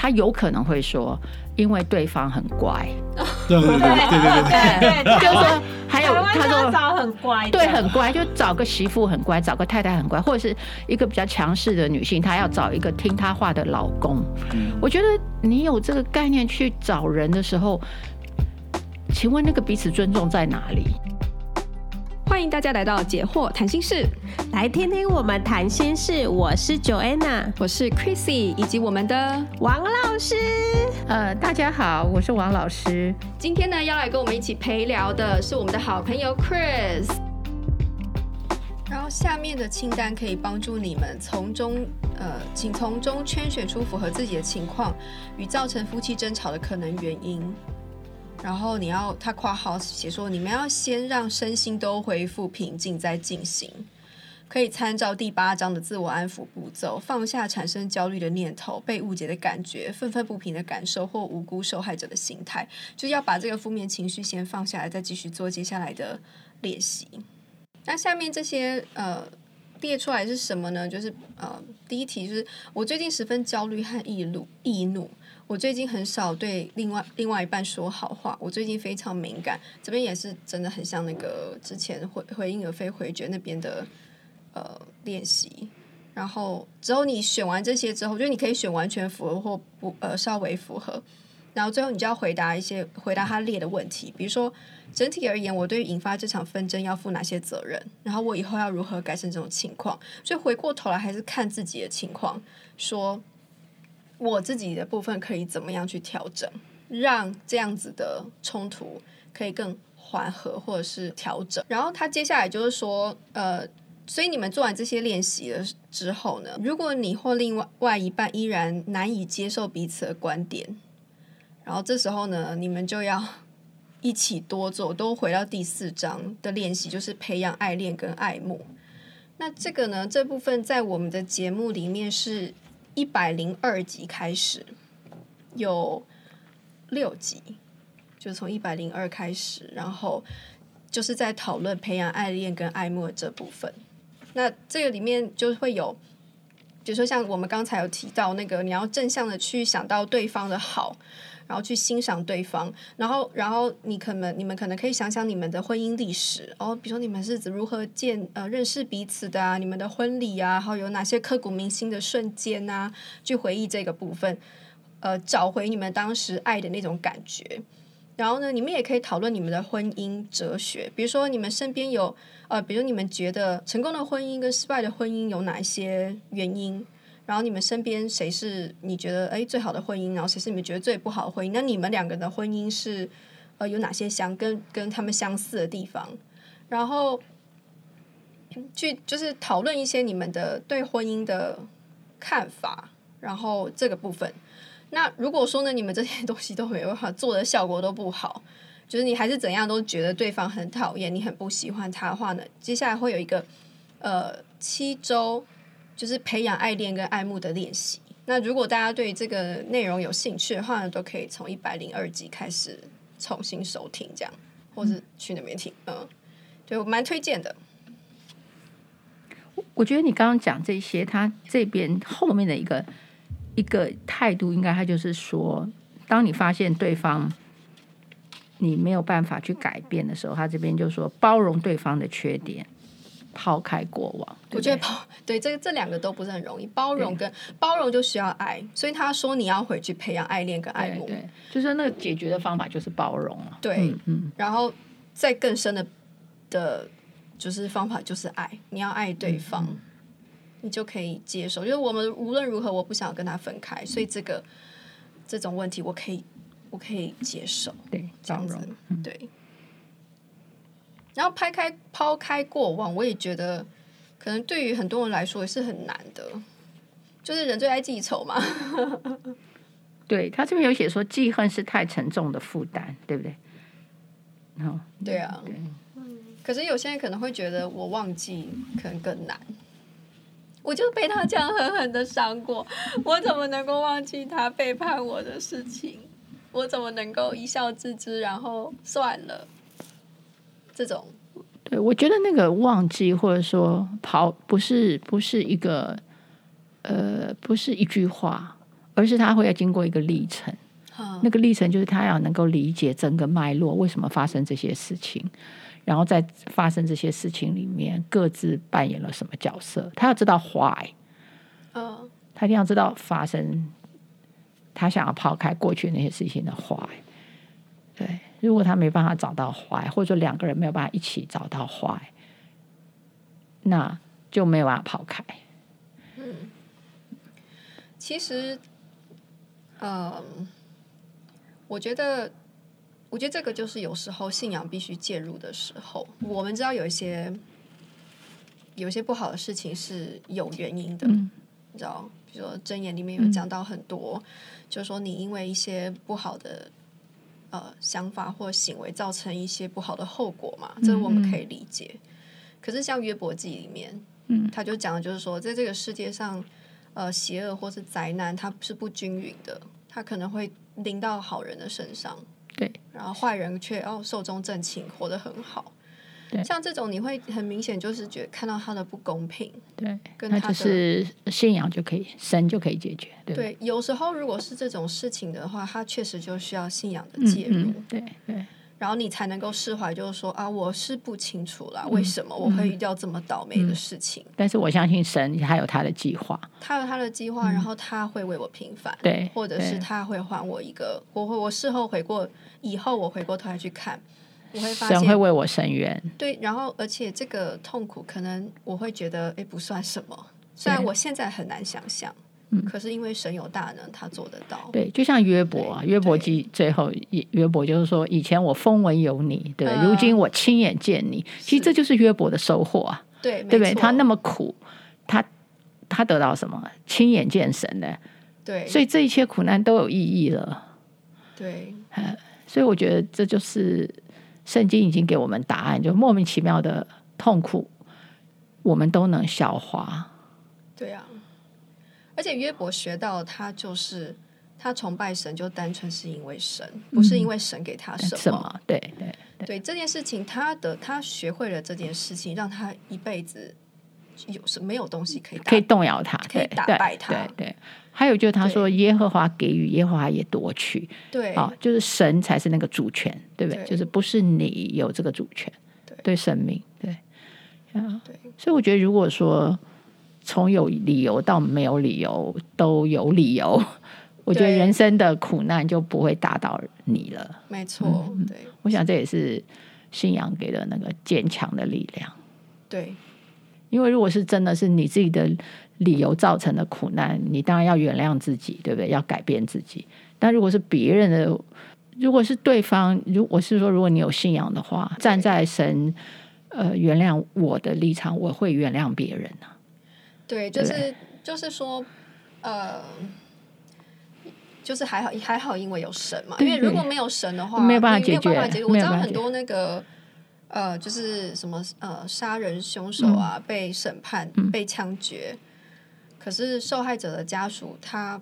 他有可能会说，因为对方很乖。对对对对对对，就是说 还有他说找很乖，对，很乖，就找个媳妇很乖，找个太太很乖，或者是一个比较强势的女性，她要找一个听她话的老公。我觉得你有这个概念去找人的时候，请问那个彼此尊重在哪里？欢迎大家来到解惑谈心室，来听听我们谈心事。我是 Joanna，我是 Chrissy，以及我们的王老师。呃，大家好，我是王老师。今天呢，要来跟我们一起陪聊的是我们的好朋友 Chris。然后下面的清单可以帮助你们从中，呃，请从中圈选出符合自己的情况与造成夫妻争吵的可能原因。然后你要他括号写说，你们要先让身心都恢复平静再进行，可以参照第八章的自我安抚步骤，放下产生焦虑的念头、被误解的感觉、愤愤不平的感受或无辜受害者的心态，就要把这个负面情绪先放下来，再继续做接下来的练习。那下面这些呃列出来是什么呢？就是呃第一题就是我最近十分焦虑和易怒易怒。我最近很少对另外另外一半说好话，我最近非常敏感，这边也是真的很像那个之前回回应而非回绝那边的呃练习。然后之后你选完这些之后，就你可以选完全符合或不呃稍微符合，然后最后你就要回答一些回答他列的问题，比如说整体而言，我对于引发这场纷争要负哪些责任？然后我以后要如何改善这种情况？所以回过头来还是看自己的情况说。我自己的部分可以怎么样去调整，让这样子的冲突可以更缓和，或者是调整。然后他接下来就是说，呃，所以你们做完这些练习了之后呢，如果你或另外外一半依然难以接受彼此的观点，然后这时候呢，你们就要 一起多做，都回到第四章的练习，就是培养爱恋跟爱慕。那这个呢，这部分在我们的节目里面是。一百零二集开始，有六集，就从一百零二开始，然后就是在讨论培养爱恋跟爱慕这部分。那这个里面就会有，比如说像我们刚才有提到那个，你要正向的去想到对方的好。然后去欣赏对方，然后，然后你可能，你们可能可以想想你们的婚姻历史哦，比如说你们是如何见呃认识彼此的啊，你们的婚礼啊，然后有哪些刻骨铭心的瞬间啊，去回忆这个部分，呃，找回你们当时爱的那种感觉。然后呢，你们也可以讨论你们的婚姻哲学，比如说你们身边有呃，比如你们觉得成功的婚姻跟失败的婚姻有哪一些原因？然后你们身边谁是你觉得哎最好的婚姻？然后谁是你们觉得最不好的婚姻？那你们两个的婚姻是呃有哪些相跟跟他们相似的地方？然后去就是讨论一些你们的对婚姻的看法。然后这个部分，那如果说呢，你们这些东西都没有办法做的效果都不好，就是你还是怎样都觉得对方很讨厌，你很不喜欢他的话呢，接下来会有一个呃七周。就是培养爱恋跟爱慕的练习。那如果大家对这个内容有兴趣的话呢，都可以从一百零二集开始重新收听，这样，或是去那边听。嗯，对我蛮推荐的。我觉得你刚刚讲这些，他这边后面的一个一个态度，应该他就是说，当你发现对方你没有办法去改变的时候，他这边就说包容对方的缺点。抛开过往，我觉得抛对这这两个都不是很容易。包容跟包容就需要爱，所以他说你要回去培养爱恋跟爱慕，对，就是那个解决的方法就是包容了。对，嗯，嗯，然后再更深的的，就是方法就是爱，你要爱对方，嗯，你就可以接受。就是我们无论如何，我不想跟他分开，所以这个这种问题我可以我可以接受，对，这样子，对。然后拍开抛开过往，我也觉得可能对于很多人来说也是很难的，就是人最爱记仇嘛。对，他这边有写说记恨是太沉重的负担，对不对？哦，对啊，对。可是有些人可能会觉得我忘记可能更难，我就被他这样狠狠的伤过，我怎么能够忘记他背叛我的事情？我怎么能够一笑置之，然后算了？这种，对，我觉得那个忘记或者说跑不是不是一个，呃，不是一句话，而是他会要经过一个历程。嗯、那个历程就是他要能够理解整个脉络，为什么发生这些事情，然后在发生这些事情里面各自扮演了什么角色。他要知道 why，嗯，他一定要知道发生，他想要抛开过去那些事情的 why。对，如果他没办法找到 why，或者说两个人没有办法一起找到 why，那就没有办法抛开。嗯，其实，嗯。我觉得，我觉得这个就是有时候信仰必须介入的时候。我们知道有一些，有一些不好的事情是有原因的，嗯、你知道，比如说箴言里面有讲到很多，嗯、就是说你因为一些不好的呃想法或行为造成一些不好的后果嘛，这个我们可以理解。嗯、可是像约伯记里面，嗯，他就讲的就是说，在这个世界上，呃，邪恶或是灾难，它是不均匀的，它可能会。临到好人的身上，对，然后坏人却哦寿终正寝，活得很好。对，像这种你会很明显就是觉得看到他的不公平，对，跟他就是信仰就可以，神就可以解决。对，对，有时候如果是这种事情的话，他确实就需要信仰的介入。嗯嗯、对对。然后你才能够释怀，就是说啊，我是不清楚啦，为什么我会遇到这么倒霉的事情？但是我相信神还有他的计划，他有他的计划，然后他会为我平反，对，或者是他会还我一个，我会我事后回过以后，我回过头来去看，我会发现神会为我伸冤，对，然后而且这个痛苦可能我会觉得哎不算什么，虽然我现在很难想象。嗯，可是因为神有大能，他做得到。对，就像约伯啊，约伯记最后约伯就是说，以前我风闻有你，对，如今我亲眼见你。其实这就是约伯的收获啊，对，对不对？他那么苦，他他得到什么？亲眼见神呢，对，所以这一切苦难都有意义了。对，所以我觉得这就是圣经已经给我们答案，就莫名其妙的痛苦，我们都能消化。对啊。而且约伯学到，他就是他崇拜神，就单纯是因为神，不是因为神给他什么。什么？对对对，对这件事情，他的他学会了这件事情，让他一辈子有什没有东西可以可以动摇他，可以打败他。对对，对。还有就是他说，耶和华给予，耶和华也夺取。对，啊，就是神才是那个主权，对不对？就是不是你有这个主权，对对，神明，对啊，对。所以我觉得，如果说。从有理由到没有理由都有理由，我觉得人生的苦难就不会打倒你了。没错，嗯、对，我想这也是信仰给的那个坚强的力量。对，因为如果是真的是你自己的理由造成的苦难，你当然要原谅自己，对不对？要改变自己。但如果是别人的，如果是对方，如我是说如果你有信仰的话，站在神呃原谅我的立场，我会原谅别人啊。对，就是就是说，呃，就是还好还好，因为有神嘛。因为如果没有神的话，没有办法解决。我知道很多那个呃，就是什么呃，杀人凶手啊，嗯、被审判、嗯、被枪决，可是受害者的家属他。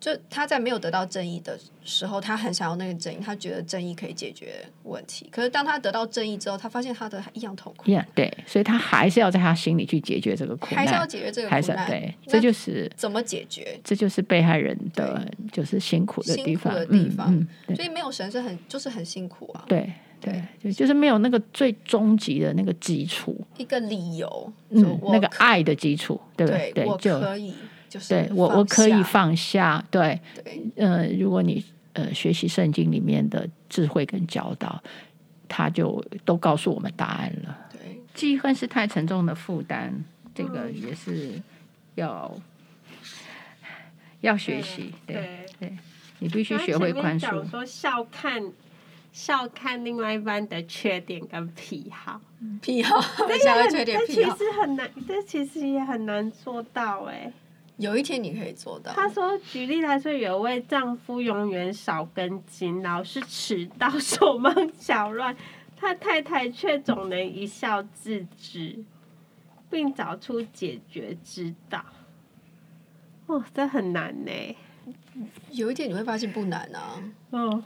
就他在没有得到正义的时候，他很想要那个正义，他觉得正义可以解决问题。可是当他得到正义之后，他发现他的一样痛苦。Yeah, 对，所以他还是要在他心里去解决这个苦难，还是要解决这个苦难。对，这就是怎么解决？这就是被害人的就是辛苦的地方。辛苦的地方，嗯嗯、所以没有神是很就是很辛苦啊。对对，就就是没有那个最终极的那个基础，一个理由，嗯，那个爱的基础，对不对？对，我可以。对我，我可以放下。对，对呃，如果你呃学习圣经里面的智慧跟教导，他就都告诉我们答案了。对，记恨是太沉重的负担，这个也是要、嗯、要学习。对对，对，你必须学会宽恕。说笑看笑看另外一半的缺点跟癖好，癖好，笑看 缺点癖好，这其实很难，这其实也很难做到哎。有一天你可以做到。他说：“举例来说，有位丈夫永远少根筋，老是迟到、手忙脚乱，他太太却总能一笑置之，并找出解决之道。”哦，这很难呢。有一天你会发现不难啊。嗯。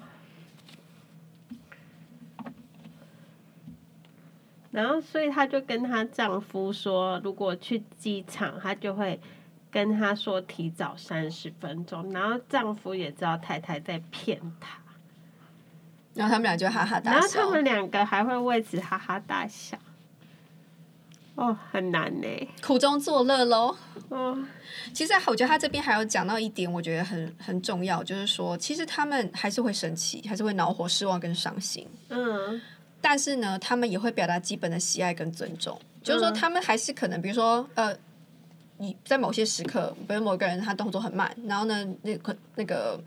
然后，所以她就跟她丈夫说：“如果去机场，她就会。”跟他说提早三十分钟，然后丈夫也知道太太在骗他，然后他们俩就哈哈大笑，然后他们两个还会为此哈哈大笑。哦，很难呢，苦中作乐喽。哦，其实我觉得他这边还有讲到一点，我觉得很很重要，就是说，其实他们还是会生气，还是会恼火、失望跟伤心。嗯，但是呢，他们也会表达基本的喜爱跟尊重，就是说，他们还是可能，比如说，呃，你在某些时刻，比如说某个人他动作很慢，然后呢，那可那个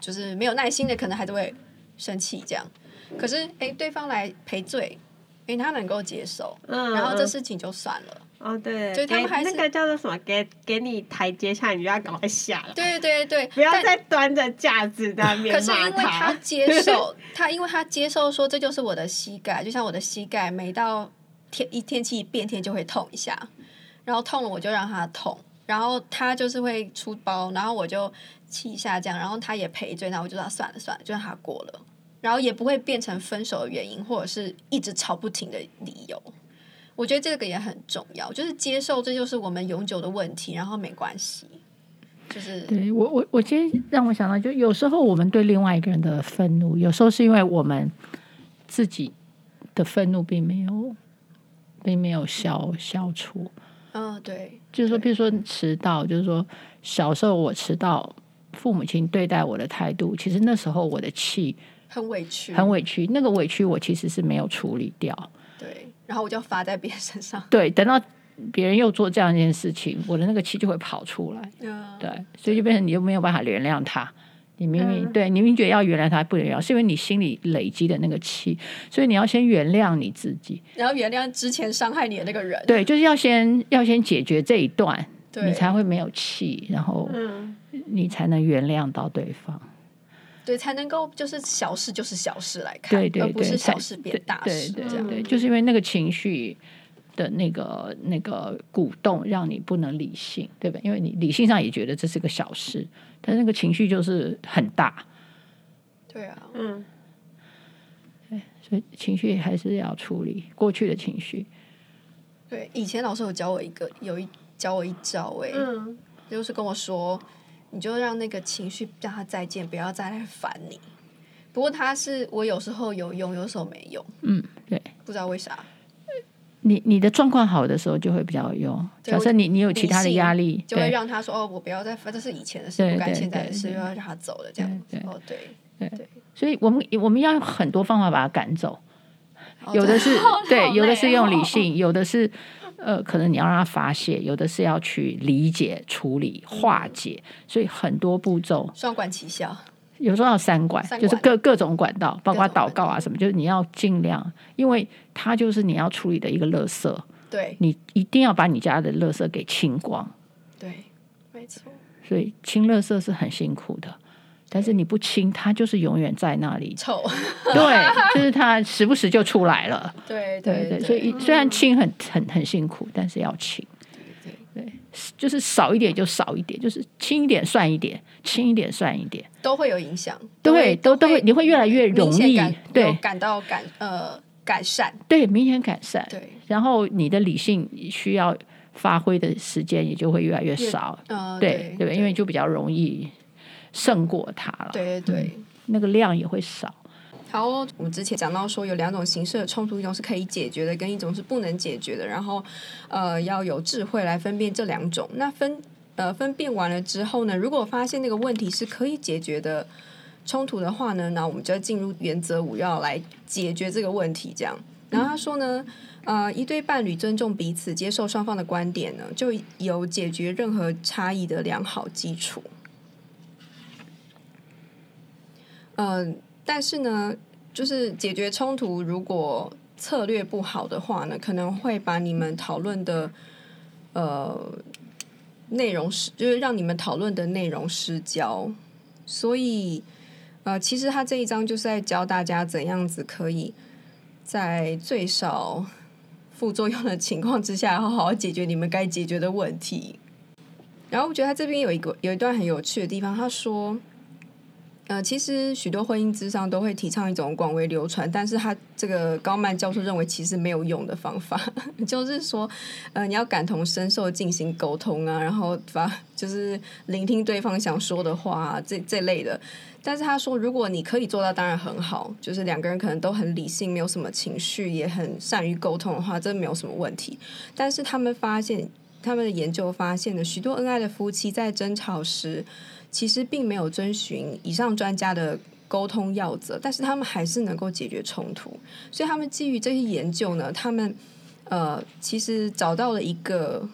就是没有耐心的，可能还是会生气这样。可是，哎，对方来赔罪。因为他能够接受，嗯，然后这事情就算了。哦，对，所以他们还是那个叫做什么？给给你台阶下，你就要赶快下了。对对对，不要再端着架子在那边。可是因为他接受，他因为他接受说，这就是我的膝盖，就像我的膝盖，每到天一天气一变天就会痛一下，然后痛了我就让他痛，然后他就是会出包，然后我就气一下这样，然后他也赔罪，然后我就说算了算了，就让他过了。然后也不会变成分手的原因，或者是一直吵不停的理由。我觉得这个也很重要，就是接受这就是我们永久的问题，然后没关系。就是对我我我今天让我想到，就有时候我们对另外一个人的愤怒，有时候是因为我们自己的愤怒并没有并没有消消除。嗯，对，就是说，比如说迟到，就是说小时候我迟到，父母亲对待我的态度，其实那时候我的气。很委屈，很委屈。那个委屈我其实是没有处理掉。对，然后我就发在别人身上。对，等到别人又做这样一件事情，我的那个气就会跑出来。嗯，对，所以就变成你就没有办法原谅他。你明明、嗯、对你明明觉得要原谅他，不原谅，是因为你心里累积的那个气，所以你要先原谅你自己，然后原谅之前伤害你的那个人。对，就是要先要先解决这一段，你才会没有气，然后你才能原谅到对方。对，才能够就是小事就是小事来看，对对对，而不是小事变大事。对对对，对，就是因为那个情绪的那个那个鼓动，让你不能理性，对吧？因为你理性上也觉得这是个小事，但那个情绪就是很大。对啊，嗯，对，所以情绪还是要处理过去的情绪。对，以前老师有教我一个，有一教我一招，哎，嗯，就是跟我说。你就让那个情绪让他再见，不要再来烦你。不过他是我有时候有用，有时候没用。嗯，对，不知道为啥。你你的状况好的时候就会比较有用。假设你你有其他的压力，就会让他说哦，我不要再发，这是以前的事，不干现在的事，又要让他走了这样子。哦，对对对，所以我们我们要用很多方法把他赶走。有的是 对，有的是用理性，有的是。呃，可能你要让他发泄，有的是要去理解、处理、化解，所以很多步骤，双管齐下。有时候要三管，三管就是各各种管道，包括祷告啊什么，就是你要尽量，因为它就是你要处理的一个垃圾。对，你一定要把你家的垃圾给清光。对，没错。所以清垃圾是很辛苦的。但是你不清，它就是永远在那里臭。对，就是它时不时就出来了。对对对，对，所以虽然清很很很辛苦，但是要清。对对对，就是少一点就少一点，就是轻一点算一点，轻一点算一点，都会有影响。对，都都会，你会越来越容易对感到感呃改善，对，明显改善。对，然后你的理性需要发挥的时间也就会越来越少。对对，因为就比较容易。胜过它了，对对对、嗯，那个量也会少。好哦，我们之前讲到说有两种形式的冲突，一种是可以解决的，跟一种是不能解决的。然后，呃，要有智慧来分辨这两种。那分呃分辨完了之后呢，如果发现那个问题是可以解决的冲突的话呢，那我们就要进入原则五，要来解决这个问题。这样，然后他说呢，呃，一对伴侣尊重彼此，接受双方的观点呢，就有解决任何差异的良好基础。嗯、但是呢，就是解决冲突，如果策略不好的话呢，可能会把你们讨论的呃内容失，就是让你们讨论的内容失焦。所以，呃，其实他这一章就是在教大家怎样子可以在最少副作用的情况之下，好好解决你们该解决的问题。然后，我觉得他这边有一个有一段很有趣的地方，他说。呃，其实许多婚姻咨商都会提倡一种广为流传，但是他这个高曼教授认为其实没有用的方法，就是说，呃，你要感同身受进行沟通啊，然后发就是聆听对方想说的话啊，这这类的。但是他说，如果你可以做到，当然很好，就是两个人可能都很理性，没有什么情绪，也很善于沟通的话，这没有什么问题。但是他们发现，他们的研究发现呢许多恩爱的夫妻在争吵时。其实并没有遵循以上专家的沟通要则，但是他们还是能够解决冲突。所以他们基于这些研究呢，他们呃其实找到了一个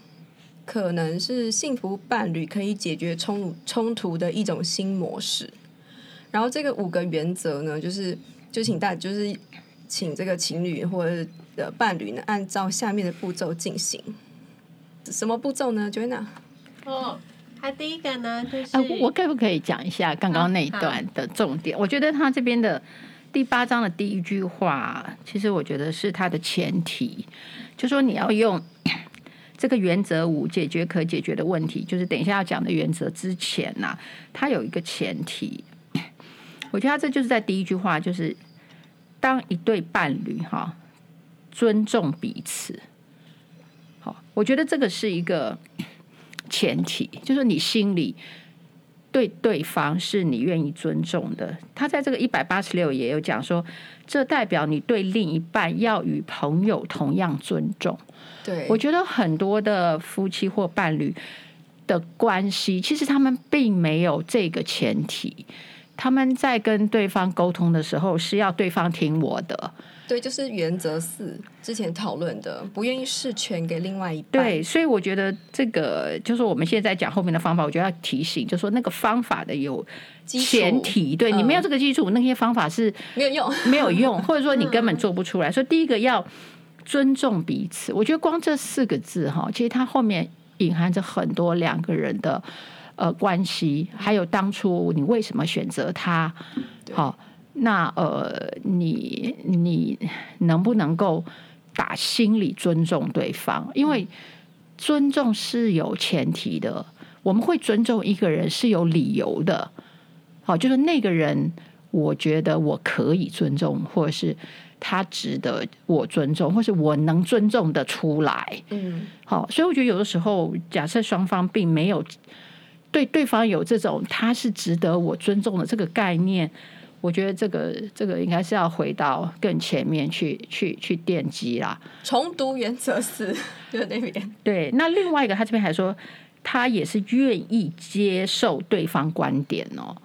可能是幸福伴侣可以解决冲冲突的一种新模式。然后这个五个原则呢，就是就请大就是请这个情侣或者的伴侣呢，按照下面的步骤进行。什么步骤呢，Joanna？哦。他第一个呢，就是、啊、我可不可以讲一下刚刚那一段的重点？我觉得他这边的第八章的第一句话，其实我觉得是他的前提，就说你要用 这个原则五解决可解决的问题，就是等一下要讲的原则之前呐、啊，他有一个前提。我觉得他这就是在第一句话，就是当一对伴侣哈尊重彼此，好，我觉得这个是一个。前提就是你心里对对方是你愿意尊重的。他在这个一百八十六也有讲说，这代表你对另一半要与朋友同样尊重。对，我觉得很多的夫妻或伴侣的关系，其实他们并没有这个前提。他们在跟对方沟通的时候，是要对方听我的。对，就是原则四之前讨论的，不愿意事权给另外一半。对，所以我觉得这个就是我们现在讲后面的方法，我觉得要提醒，就是说那个方法的有前提，对、嗯、你没有这个基础，那些方法是没有用，没有用，或者说你根本做不出来。嗯、所以第一个要尊重彼此，我觉得光这四个字哈，其实它后面隐含着很多两个人的呃关系，还有当初你为什么选择他，好。那呃，你你能不能够打心里尊重对方？因为尊重是有前提的，我们会尊重一个人是有理由的。好，就是那个人，我觉得我可以尊重，或者是他值得我尊重，或是我能尊重的出来。嗯，好，所以我觉得有的时候，假设双方并没有对对方有这种他是值得我尊重的这个概念。我觉得这个这个应该是要回到更前面去去去奠基啦。重读原则四就那边。对，那另外一个他这边还说，他也是愿意接受对方观点哦。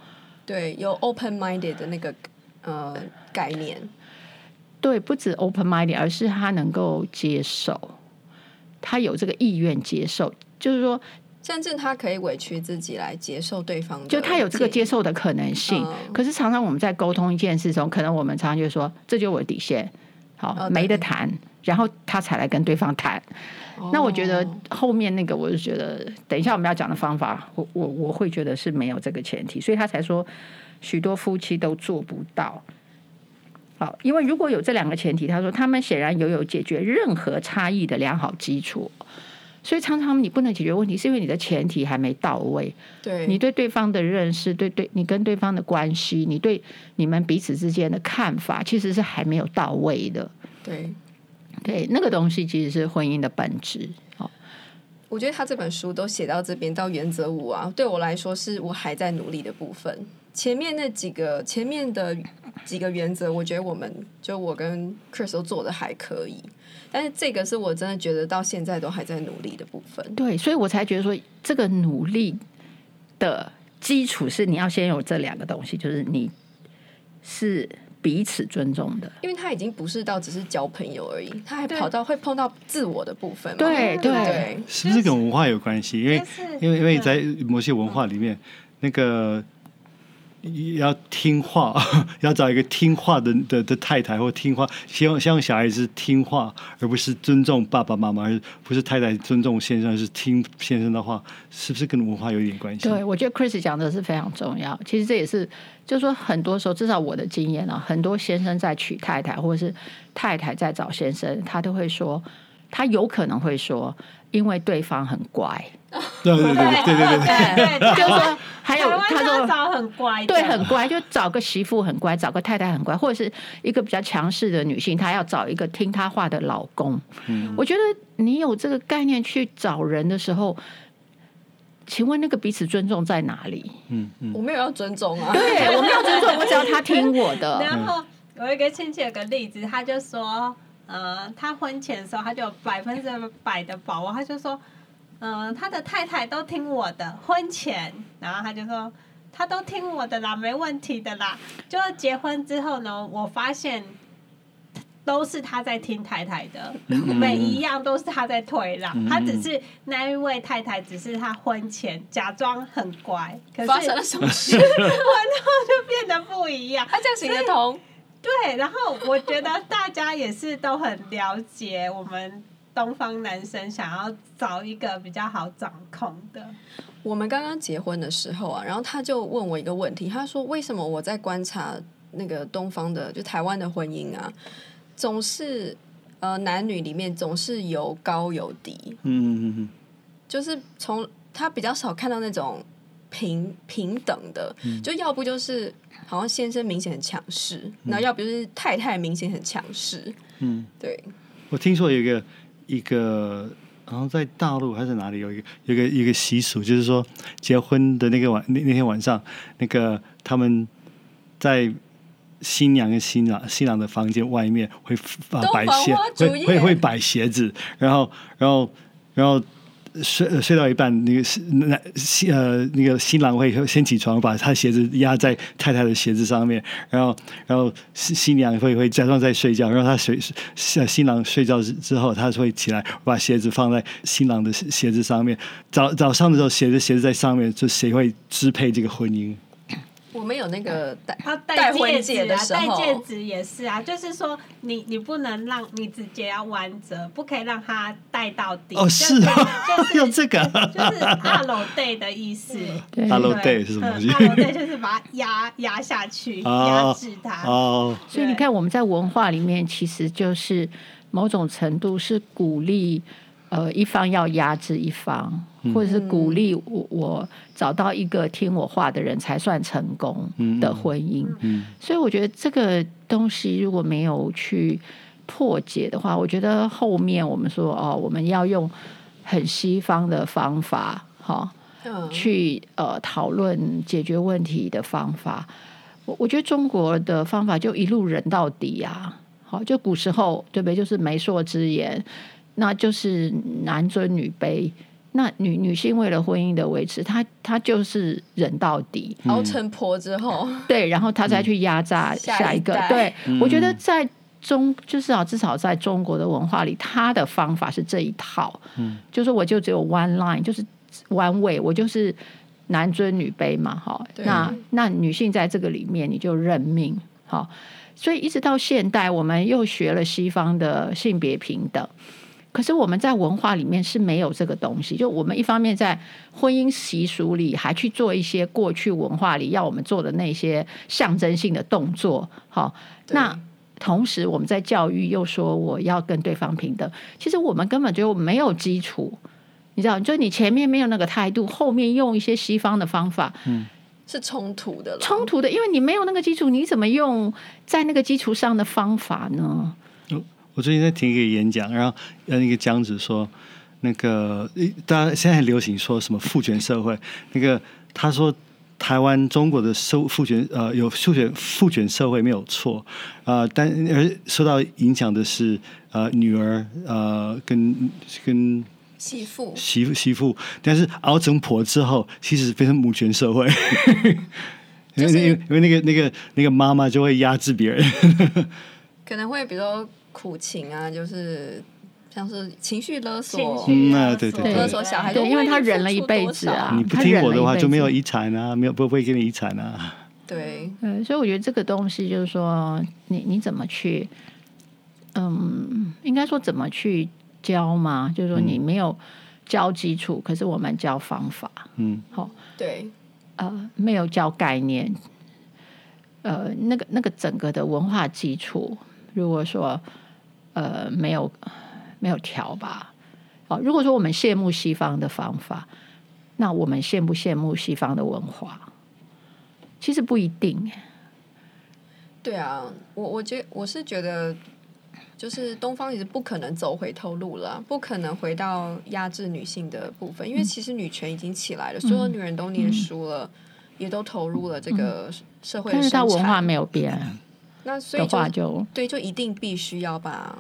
对，有 open minded 的那个呃概念。对，不止 open minded，而是他能够接受，他有这个意愿接受，就是说。甚至他可以委屈自己来接受对方的，就他有这个接受的可能性。嗯、可是常常我们在沟通一件事中，可能我们常常就说，这就是我的底线，好、哦、没得谈，然后他才来跟对方谈。哦、那我觉得后面那个，我就觉得等一下我们要讲的方法，我我我会觉得是没有这个前提，所以他才说许多夫妻都做不到。好，因为如果有这两个前提，他说他们显然拥有，有解决任何差异的良好基础。所以常常你不能解决问题，是因为你的前提还没到位。对，你对对方的认识，对对，你跟对方的关系，你对你们彼此之间的看法，其实是还没有到位的。对，对，那个东西其实是婚姻的本质。好，我觉得他这本书都写到这边到原则五啊，对我来说是我还在努力的部分。前面那几个前面的几个原则，我觉得我们就我跟 Chris 都做的还可以。但是这个是我真的觉得到现在都还在努力的部分。对，所以我才觉得说，这个努力的基础是你要先有这两个东西，就是你是彼此尊重的。因为他已经不是到只是交朋友而已，他还跑到会碰到自我的部分。对对，对是不是跟文化有关系？因为因为因为在某些文化里面，那个。要听话，要找一个听话的的的太太，或听话，希望希望小孩子听话，而不是尊重爸爸妈妈，而不是太太尊重先生，是听先生的话，是不是跟文化有一点关系？对，我觉得 Chris 讲的是非常重要。其实这也是，就是说很多时候，至少我的经验啊，很多先生在娶太太，或者是太太在找先生，他都会说，他有可能会说，因为对方很乖。对对对对对对，对，对，对，就是说。还有他说找很乖，对，很乖，就找个媳妇很乖，找个太太很乖，或者是一个比较强势的女性，她要找一个听她话的老公。嗯，我觉得你有这个概念去找人的时候，请问那个彼此尊重在哪里？嗯嗯，我没有要尊重啊，对，我没有尊重，我只要他听我的。然后有一个亲戚有个例子，他就说，呃，他婚前的时候他就有百分之百的把握，他就说。嗯、呃，他的太太都听我的，婚前，然后他就说，他都听我的啦，没问题的啦。就结婚之后呢，我发现都是他在听太太的，每一样都是他在退让。他只是那一位太太，只是他婚前假装很乖，可是发生了什么事？婚后就变得不一样。他这样行得通？对，然后我觉得大家也是都很了解我们。东方男生想要找一个比较好掌控的。我们刚刚结婚的时候啊，然后他就问我一个问题，他说：“为什么我在观察那个东方的，就台湾的婚姻啊，总是呃男女里面总是有高有低，嗯嗯嗯，就是从他比较少看到那种平平等的，就要不就是好像先生明显很强势，那要不就是太太明显很强势，嗯，对。我听说有一个。一个，好像在大陆还是哪里有一个，有一个一个习俗，就是说结婚的那个晚那那天晚上，那个他们在新娘跟新郎新郎的房间外面会啊摆鞋，会会会摆鞋子，然后然后然后。睡睡到一半，那个是那新呃那个新郎会先起床，把他鞋子压在太太的鞋子上面，然后然后新新娘会会假装在睡觉，然后他睡新郎睡觉之后，他会起来把鞋子放在新郎的鞋子上面。早早上的时候，鞋子鞋子在上面，就谁会支配这个婚姻？我们有那个戴他戴戒指啊，戴戒指也是啊，就是说你你不能让你直接要弯折，不可以让它戴到底。哦，是啊，就是 用这个，就是二楼 day 的意思。二楼 day 是什么东西？阿罗戴就是把它压压下去，压制它。哦，所以你看，我们在文化里面，其实就是某种程度是鼓励。呃，一方要压制一方，或者是鼓励我，我找到一个听我话的人才算成功的婚姻。所以我觉得这个东西如果没有去破解的话，我觉得后面我们说哦，我们要用很西方的方法，哈，去呃讨论解决问题的方法。我我觉得中国的方法就一路忍到底啊，好，就古时候对不对？就是媒妁之言。那就是男尊女卑，那女女性为了婚姻的维持，她她就是忍到底，熬成婆之后，对，然后她再去压榨下一个。一对，嗯、我觉得在中，就是啊，至少在中国的文化里，她的方法是这一套，嗯，就是我就只有 one line，就是 one way，我就是男尊女卑嘛，哈，那那女性在这个里面你就认命，好，所以一直到现代，我们又学了西方的性别平等。可是我们在文化里面是没有这个东西，就我们一方面在婚姻习俗里还去做一些过去文化里要我们做的那些象征性的动作，好，那同时我们在教育又说我要跟对方平等，其实我们根本就没有基础，你知道，就你前面没有那个态度，后面用一些西方的方法，嗯，是冲突的，冲突的，因为你没有那个基础，你怎么用在那个基础上的方法呢？我最近在听一个演讲，然后呃，那个讲子说，那个大家现在很流行说什么父权社会，那个他说台湾中国的收父权呃有父权父权社会没有错啊、呃，但而受到影响的是呃女儿呃跟跟媳妇。媳妇媳妇，但是熬成婆之后，其实变成母权社会，因为、就是、因为那个那个那个妈妈就会压制别人，可能会比如说。苦情啊，就是像是情绪勒索，嗯啊，对对对，勒索小孩，对，因为他忍了一辈子啊，你不听我的话就没有遗产啊，没有不会给你遗产啊，对，嗯，所以我觉得这个东西就是说，你你怎么去，嗯，应该说怎么去教嘛，就是说你没有教基础，可是我们教方法，嗯，好，对，呃，没有教概念，呃，那个那个整个的文化基础，如果说。呃，没有没有调吧？哦，如果说我们羡慕西方的方法，那我们羡不羡慕西方的文化？其实不一定。对啊，我我觉我是觉得，就是东方也是不可能走回头路了，不可能回到压制女性的部分，因为其实女权已经起来了，嗯、所有女人都念书了，嗯、也都投入了这个社会的，但是它文化没有变，那所以就，就对，就一定必须要把。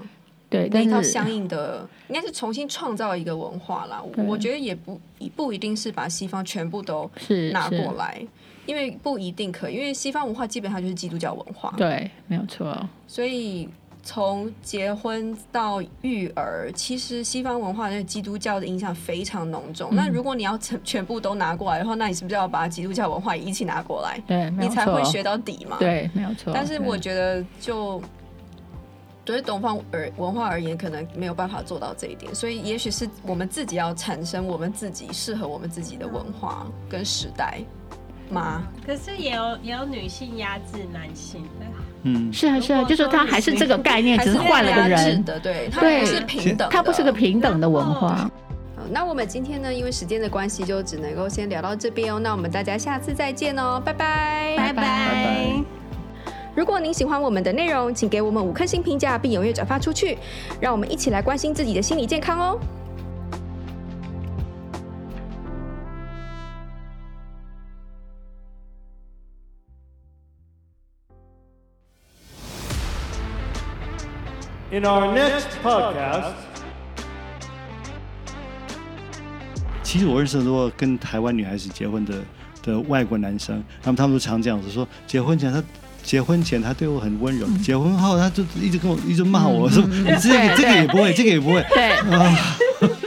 对，那一套相应的应该是重新创造一个文化啦。我觉得也不不一定是把西方全部都拿过来，因为不一定可以，因为西方文化基本上就是基督教文化。对，没有错。所以从结婚到育儿，其实西方文化对基督教的影响非常浓重。嗯、那如果你要全全部都拿过来的话，那你是不是要把基督教文化一起拿过来？对，你才会学到底嘛。对，没有错。但是我觉得就。对于东方而文化而言，可能没有办法做到这一点，所以也许是我们自己要产生我们自己适合我们自己的文化跟时代吗？可是也有也有女性压制男性的，嗯，是啊是啊，就是他还是这个概念，只是换了个人的，对，他不是平等，他不是个平等的文化。好，那我们今天呢，因为时间的关系，就只能够先聊到这边哦。那我们大家下次再见哦，拜拜，拜拜。如果您喜欢我们的内容，请给我们五颗星评价，并踊跃转发出去，让我们一起来关心自己的心理健康哦。In our next podcast，其实我认识很多跟台湾女孩子结婚的的外国男生，他们他们都常这样子说，结婚前他。结婚前他对我很温柔，结婚后他就一直跟我一直骂我说：“ 你这个这个也不会，这个也不会。”对。